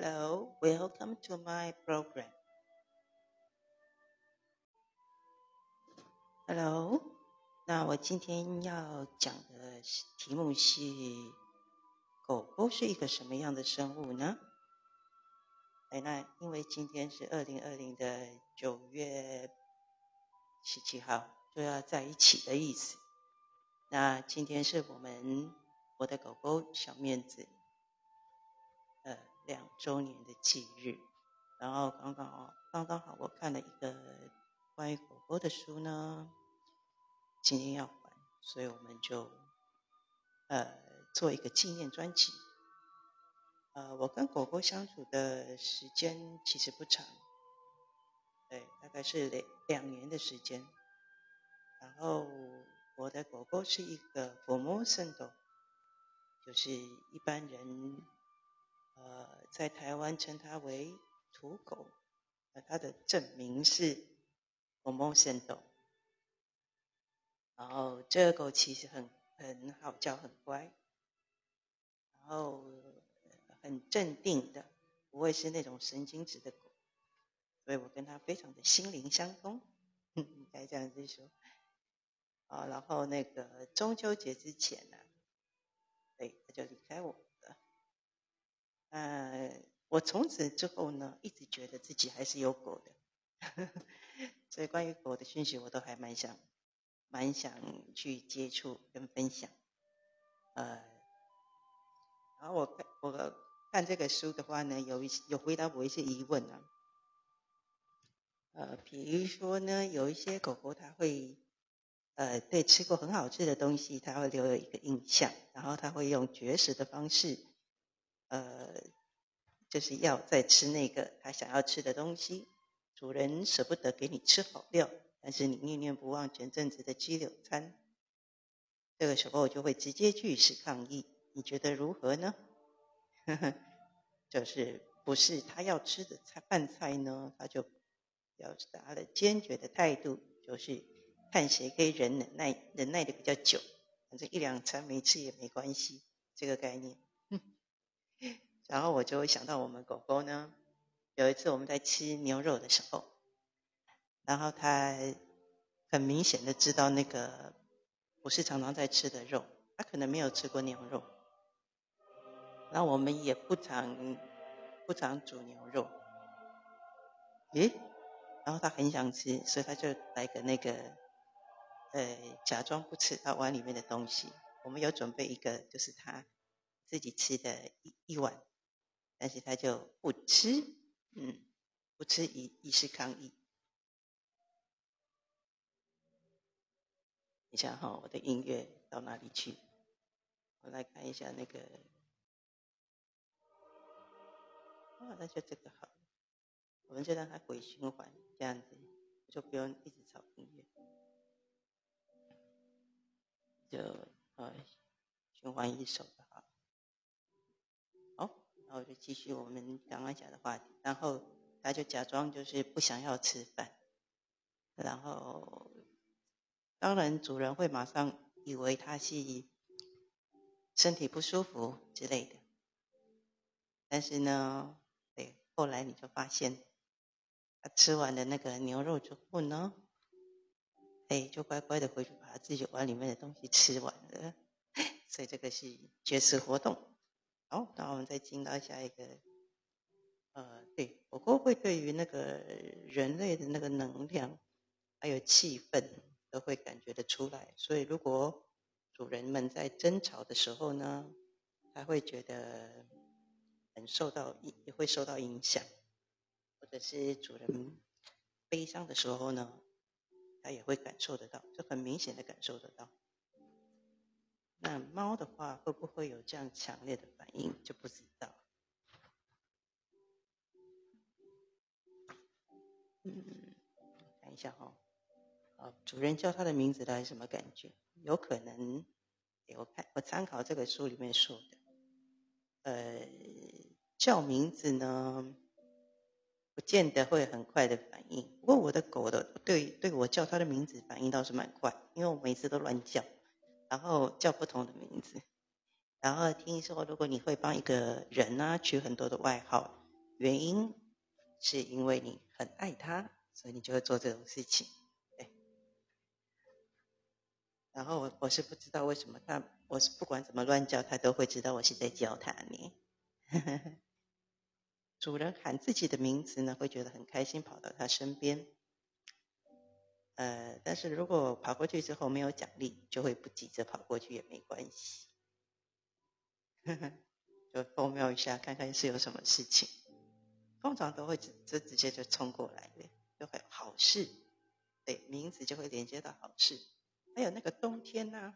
Hello, welcome to my program. Hello，那我今天要讲的题目是：狗狗是一个什么样的生物呢？哎，那因为今天是二零二零的九月十七号，就要在一起的意思。那今天是我们我的狗狗小面子，两周年的忌日。然后刚刚好，刚刚好，我看了一个关于狗狗的书呢。今天要还，所以我们就呃做一个纪念专辑。呃，我跟狗狗相处的时间其实不长，对，大概是两两年的时间。然后我的狗狗是一个 Formosan 狗，就是一般人呃在台湾称它为土狗，呃，它的正名是 Formosan 狗。然后这个狗其实很很好叫，很乖，然后很镇定的，不会是那种神经质的狗，所以我跟它非常的心灵相通，应该这样子说。啊，然后那个中秋节之前呢，对，它就离开我。呃，我从此之后呢，一直觉得自己还是有狗的，所以关于狗的讯息，我都还蛮想。蛮想去接触跟分享，呃，然后我看我看这个书的话呢，有一有回答我一些疑问啊，呃，比如说呢，有一些狗狗它会，呃，对吃过很好吃的东西，它会留有一个印象，然后它会用绝食的方式，呃，就是要再吃那个它想要吃的东西，主人舍不得给你吃好料。但是你念念不忘前阵子的鸡柳餐，这个时候就会直接据实抗议。你觉得如何呢？呵 呵就是不是他要吃的菜饭菜呢？他就表达了坚决的态度，就是看谁可以忍忍耐忍耐的比较久，反正一两餐没吃也没关系，这个概念。然后我就会想到我们狗狗呢，有一次我们在吃牛肉的时候。然后他很明显的知道那个不是常常在吃的肉，他可能没有吃过牛肉。那我们也不常不常煮牛肉，咦，然后他很想吃，所以他就来个那个，呃，假装不吃他碗里面的东西。我们有准备一个，就是他自己吃的一一碗，但是他就不吃，嗯，不吃以以示抗议。你想哈，我的音乐到哪里去？我来看一下那个，啊，那就这个好，我们就让它回循环，这样子就不用一直找音乐，就呃循环一首。然后就继续我们刚刚讲的话题，然后他就假装就是不想要吃饭，然后。当然，主人会马上以为它是身体不舒服之类的。但是呢，对，后来你就发现，它吃完的那个牛肉之后呢，哎，就乖乖的回去把他自己碗里面的东西吃完了。所以这个是绝食活动。好，那我们再进到下一个。呃，对，狗狗会对于那个人类的那个能量还有气氛。都会感觉得出来，所以如果主人们在争吵的时候呢，他会觉得很受到也会受到影响，或者是主人悲伤的时候呢，他也会感受得到，就很明显的感受得到。那猫的话，会不会有这样强烈的反应，就不知道。嗯，看一下哈。啊，主人叫它的名字，它是什么感觉？有可能，我看我参考这个书里面说的，呃，叫名字呢，不见得会很快的反应。不过我的狗的对对我叫它的名字反应倒是蛮快，因为我每次都乱叫，然后叫不同的名字。然后听说，如果你会帮一个人啊取很多的外号，原因是因为你很爱他，所以你就会做这种事情。对。然后我我是不知道为什么他，我是不管怎么乱叫，他都会知道我是在叫他呢。主人喊自己的名字呢，会觉得很开心，跑到他身边。呃，但是如果跑过去之后没有奖励，就会不急着跑过去也没关系。就偷瞄一下，看看是有什么事情。通常都会直直直接就冲过来的，就会好事。对，名字就会连接到好事。还有那个冬天呢，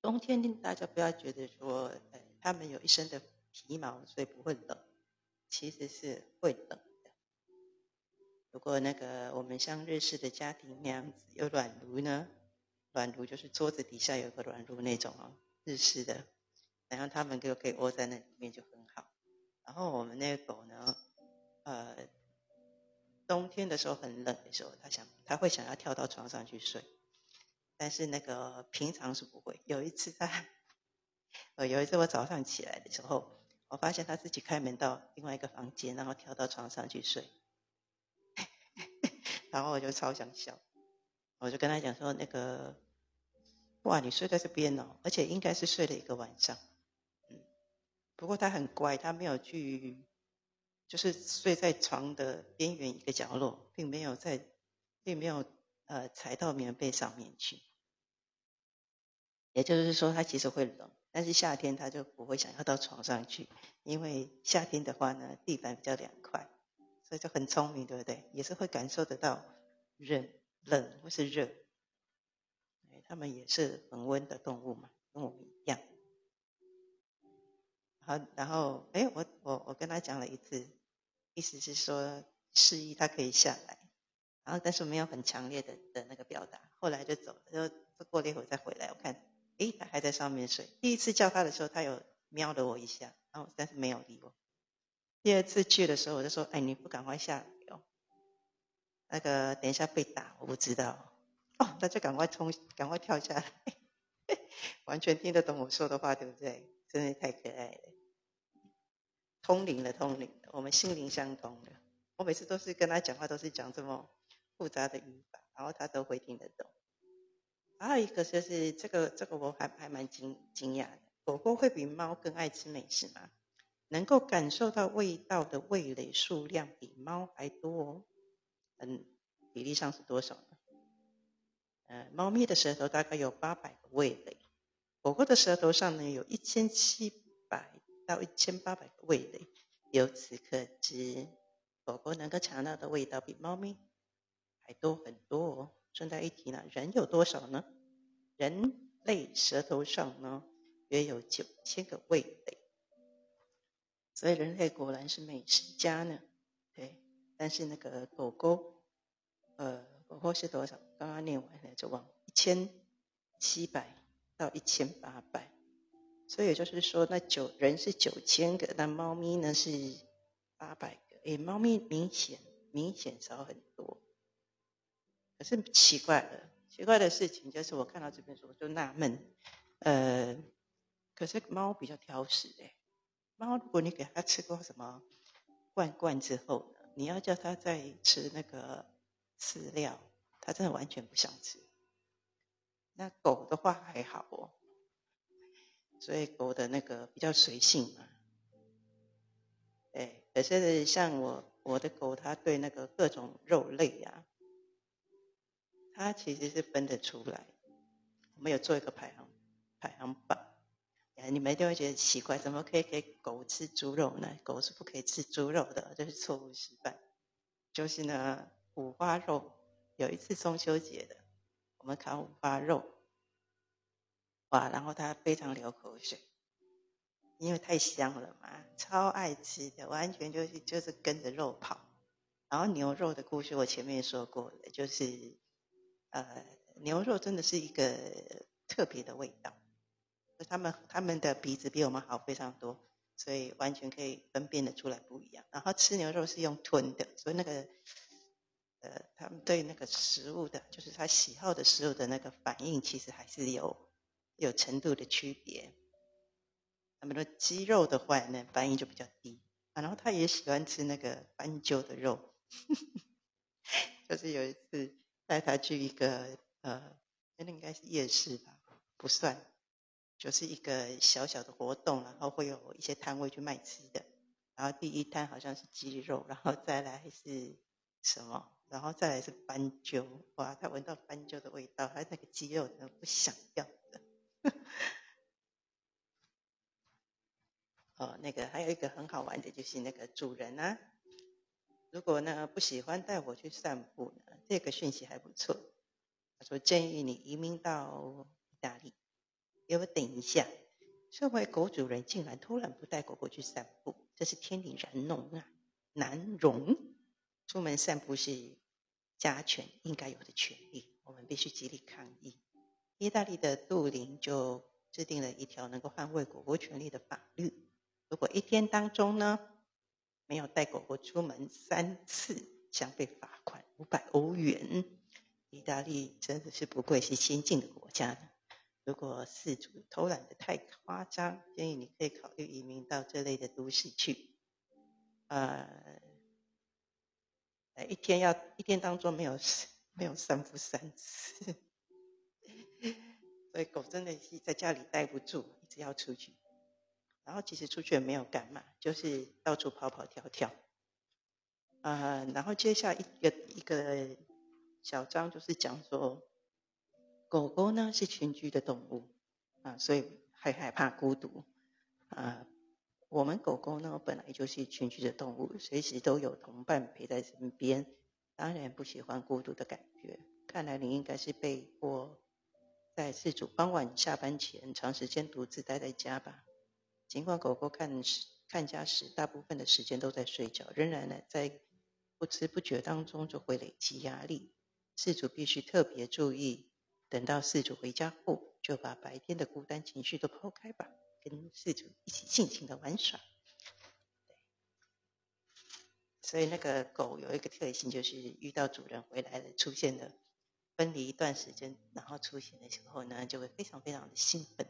冬天大家不要觉得说，呃，他们有一身的皮毛，所以不会冷。其实是会冷。如果那个我们像日式的家庭那样子有暖炉呢，暖炉就是桌子底下有个暖炉那种哦，日式的，然后他们就可以窝在那里面就很好。然后我们那个狗呢，呃，冬天的时候很冷的时候，它想它会想要跳到床上去睡，但是那个平常是不会。有一次它，呃，有一次我早上起来的时候。我发现他自己开门到另外一个房间，然后跳到床上去睡，然后我就超想笑，我就跟他讲说：“那个，哇，你睡在这边哦，而且应该是睡了一个晚上。”嗯，不过他很乖，他没有去，就是睡在床的边缘一个角落，并没有在，并没有呃踩到棉被上面去。也就是说，他其实会冷。但是夏天他就不会想要到床上去，因为夏天的话呢，地板比较凉快，所以就很聪明，对不对？也是会感受得到冷冷或是热，他们也是恒温的动物嘛，跟我们一样。好，然后哎，我我我跟他讲了一次，意思是说示意他可以下来，然后但是没有很强烈的的那个表达，后来就走了，就过了一会再回来，我看。诶，他还在上面睡。第一次叫他的时候，他有瞄了我一下，然后但是没有理我。第二次去的时候，我就说：“哎，你不赶快下来哦，那个等一下被打，我不知道。”哦，那就赶快冲，赶快跳下来，完全听得懂我说的话，对不对？真的太可爱了，通灵了，通灵了，我们心灵相通了。我每次都是跟他讲话，都是讲这么复杂的语法，然后他都会听得懂。还有一个就是这个，这个我还还蛮惊惊讶的。狗狗会比猫更爱吃美食吗？能够感受到味道的味蕾数量比猫还多哦。嗯，比例上是多少呢？呃，猫咪的舌头大概有八百个味蕾，狗狗的舌头上呢有一千七百到一千八百个味蕾。由此可知，狗狗能够尝到的味道比猫咪还多很多哦。顺带一提呢，人有多少呢？人类舌头上呢，约有九千个味蕾，所以人类果然是美食家呢。对，但是那个狗狗，呃，狗狗是多少？刚刚念完了就忘，一千七百到一千八百，所以也就是说，那九人是九千个，那猫咪呢是八百个。诶，猫咪明显明显少很多。可是奇怪了，奇怪的事情就是我看到这本书我就纳闷，呃，可是猫比较挑食哎，猫如果你给它吃过什么罐罐之后，你要叫它再吃那个饲料，它真的完全不想吃。那狗的话还好哦，所以狗的那个比较随性嘛，哎，可是像我我的狗，它对那个各种肉类呀。它其实是分得出来，我们有做一个排行排行榜，你们一定会觉得奇怪，怎么可以给狗吃猪肉呢？狗是不可以吃猪肉的，这是错误示范。就是呢，五花肉，有一次中秋节的，我们烤五花肉，哇，然后它非常流口水，因为太香了嘛，超爱吃的，完全就是就是跟着肉跑。然后牛肉的故事我前面也说过了，就是。呃，牛肉真的是一个特别的味道，他们他们的鼻子比我们好非常多，所以完全可以分辨得出来不一样。然后吃牛肉是用吞的，所以那个呃，他们对那个食物的，就是他喜好的食物的那个反应，其实还是有有程度的区别。那么的鸡肉的话呢，反应就比较低，啊然后他也喜欢吃那个斑鸠的肉，就是有一次带他去一个呃，那应该是夜市吧，不算，就是一个小小的活动，然后会有一些摊位去卖吃的。然后第一摊好像是鸡肉，然后再来是什么？然后再来是斑鸠。哇，他闻到斑鸠的味道，他那个鸡肉都不想要的。哦，那个还有一个很好玩的，就是那个主人啊，如果呢不喜欢带我去散步呢，这个讯息还不错。他说建议你移民到意大利。给我等一下，身为狗主人竟然突然不带狗狗去散步，这是天理难容啊，难容。出门散步是家犬应该有的权利，我们必须极力抗议。意大利的杜林就制定了一条能够捍卫狗狗权利的法律。如果一天当中呢，没有带狗狗出门三次，将被罚款五百欧元。意大利真的是不愧是先进的国家呢。如果事主偷懒的太夸张，建议你可以考虑移民到这类的都市去。呃，一天要一天当中没有没有三不三次，所以狗真的是在家里待不住，一直要出去。然后其实出去也没有干嘛，就是到处跑跑跳跳。啊，然后接下一个一个小章就是讲说，狗狗呢是群居的动物啊，所以很害怕孤独啊。我们狗狗呢本来就是群居的动物，随时都有同伴陪在身边，当然不喜欢孤独的感觉。看来你应该是被迫在事主傍晚下班前长时间独自待在家吧。尽管狗狗看时看家时，大部分的时间都在睡觉，仍然呢在不知不觉当中就会累积压力。事主必须特别注意，等到饲主回家后，就把白天的孤单情绪都抛开吧，跟饲主一起尽情的玩耍。所以那个狗有一个特性，就是遇到主人回来了，出现了分离一段时间，然后出现的时候呢，就会非常非常的兴奋。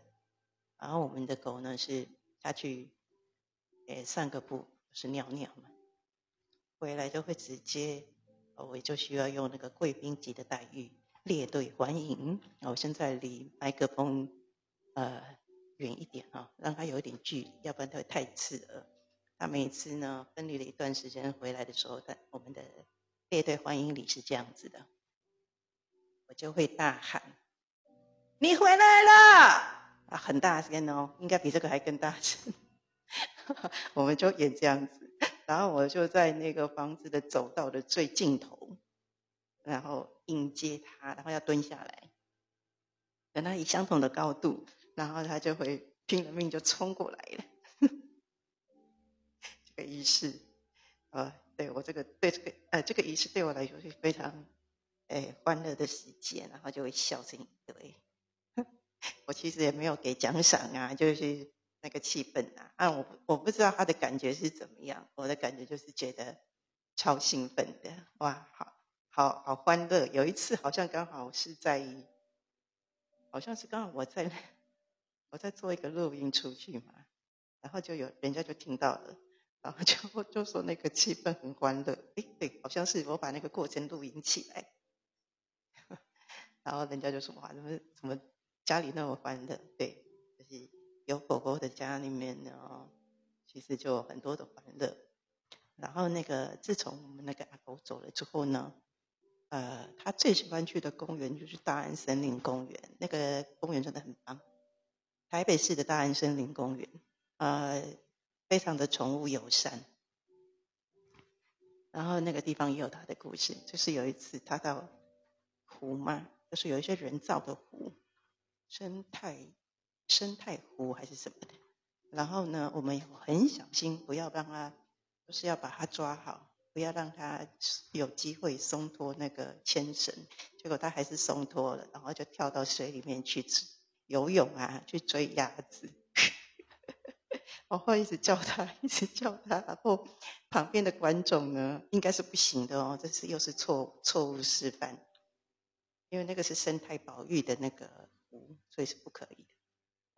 然后我们的狗呢是。下去，诶，散个步是尿尿嘛，回来就会直接，我就需要用那个贵宾级的待遇列队欢迎。我现在离麦克风呃远一点啊，让它有一点距离，要不然它会太刺耳。他每次呢分离了一段时间回来的时候，在我们的列队欢迎礼是这样子的，我就会大喊：“你回来了！”啊，很大声哦，应该比这个还更大声。我们就演这样子，然后我就在那个房子的走道的最尽头，然后迎接他，然后要蹲下来，等他以相同的高度，然后他就会拼了命就冲过来了。这个仪式，呃，对我这个对这个呃这个仪式对我来说是非常诶欢乐的时间，然后就会笑成一堆。我其实也没有给奖赏啊，就是那个气氛啊，啊，我我不知道他的感觉是怎么样，我的感觉就是觉得超兴奋的，哇，好好好欢乐。有一次好像刚好是在，好像是刚好我在我在做一个录音出去嘛，然后就有人家就听到了，然后就就说那个气氛很欢乐，哎，对，好像是我把那个过程录音起来，然后人家就说哇，怎么怎么。家里那么欢乐，对，就是有狗狗的家里面呢，其实就很多的欢乐。然后那个自从我们那个阿狗走了之后呢，呃，他最喜欢去的公园就是大安森林公园，那个公园真的很棒。台北市的大安森林公园，呃，非常的宠物友善。然后那个地方也有他的故事，就是有一次他到湖嘛，就是有一些人造的湖。生态生态湖还是什么的，然后呢，我们很小心，不要让它，就是要把它抓好，不要让他有机会松脱那个牵绳。结果他还是松脱了，然后就跳到水里面去游泳啊，去追鸭子。我后一直叫他，一直叫他，然后旁边的观众呢，应该是不行的哦，这是又是错错误示范，因为那个是生态保育的那个。所以是不可以的。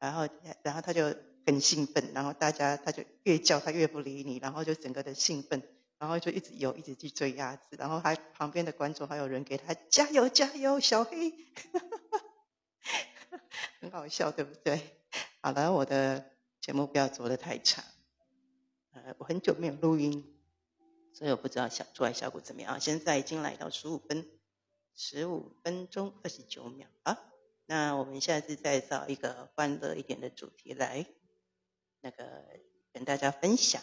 然后，然后他就很兴奋，然后大家他就越叫他越不理你，然后就整个的兴奋，然后就一直游，一直去追鸭子，然后还旁边的观众还有人给他加油加油，小黑，很好笑，对不对？好了，我的节目不要做的太长，呃，我很久没有录音，所以我不知道小做来效果怎么样。现在已经来到十五分，十五分钟二十九秒啊。那我们下次再找一个欢乐一点的主题来，那个跟大家分享。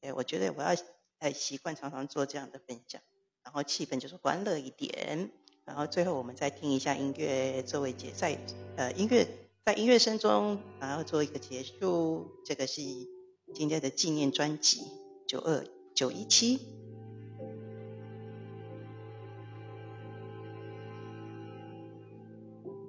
哎，我觉得我要在习惯常常做这样的分享，然后气氛就是欢乐一点，然后最后我们再听一下音乐作为结在呃音乐在音乐声中，然后做一个结束。这个是今天的纪念专辑九二九一七。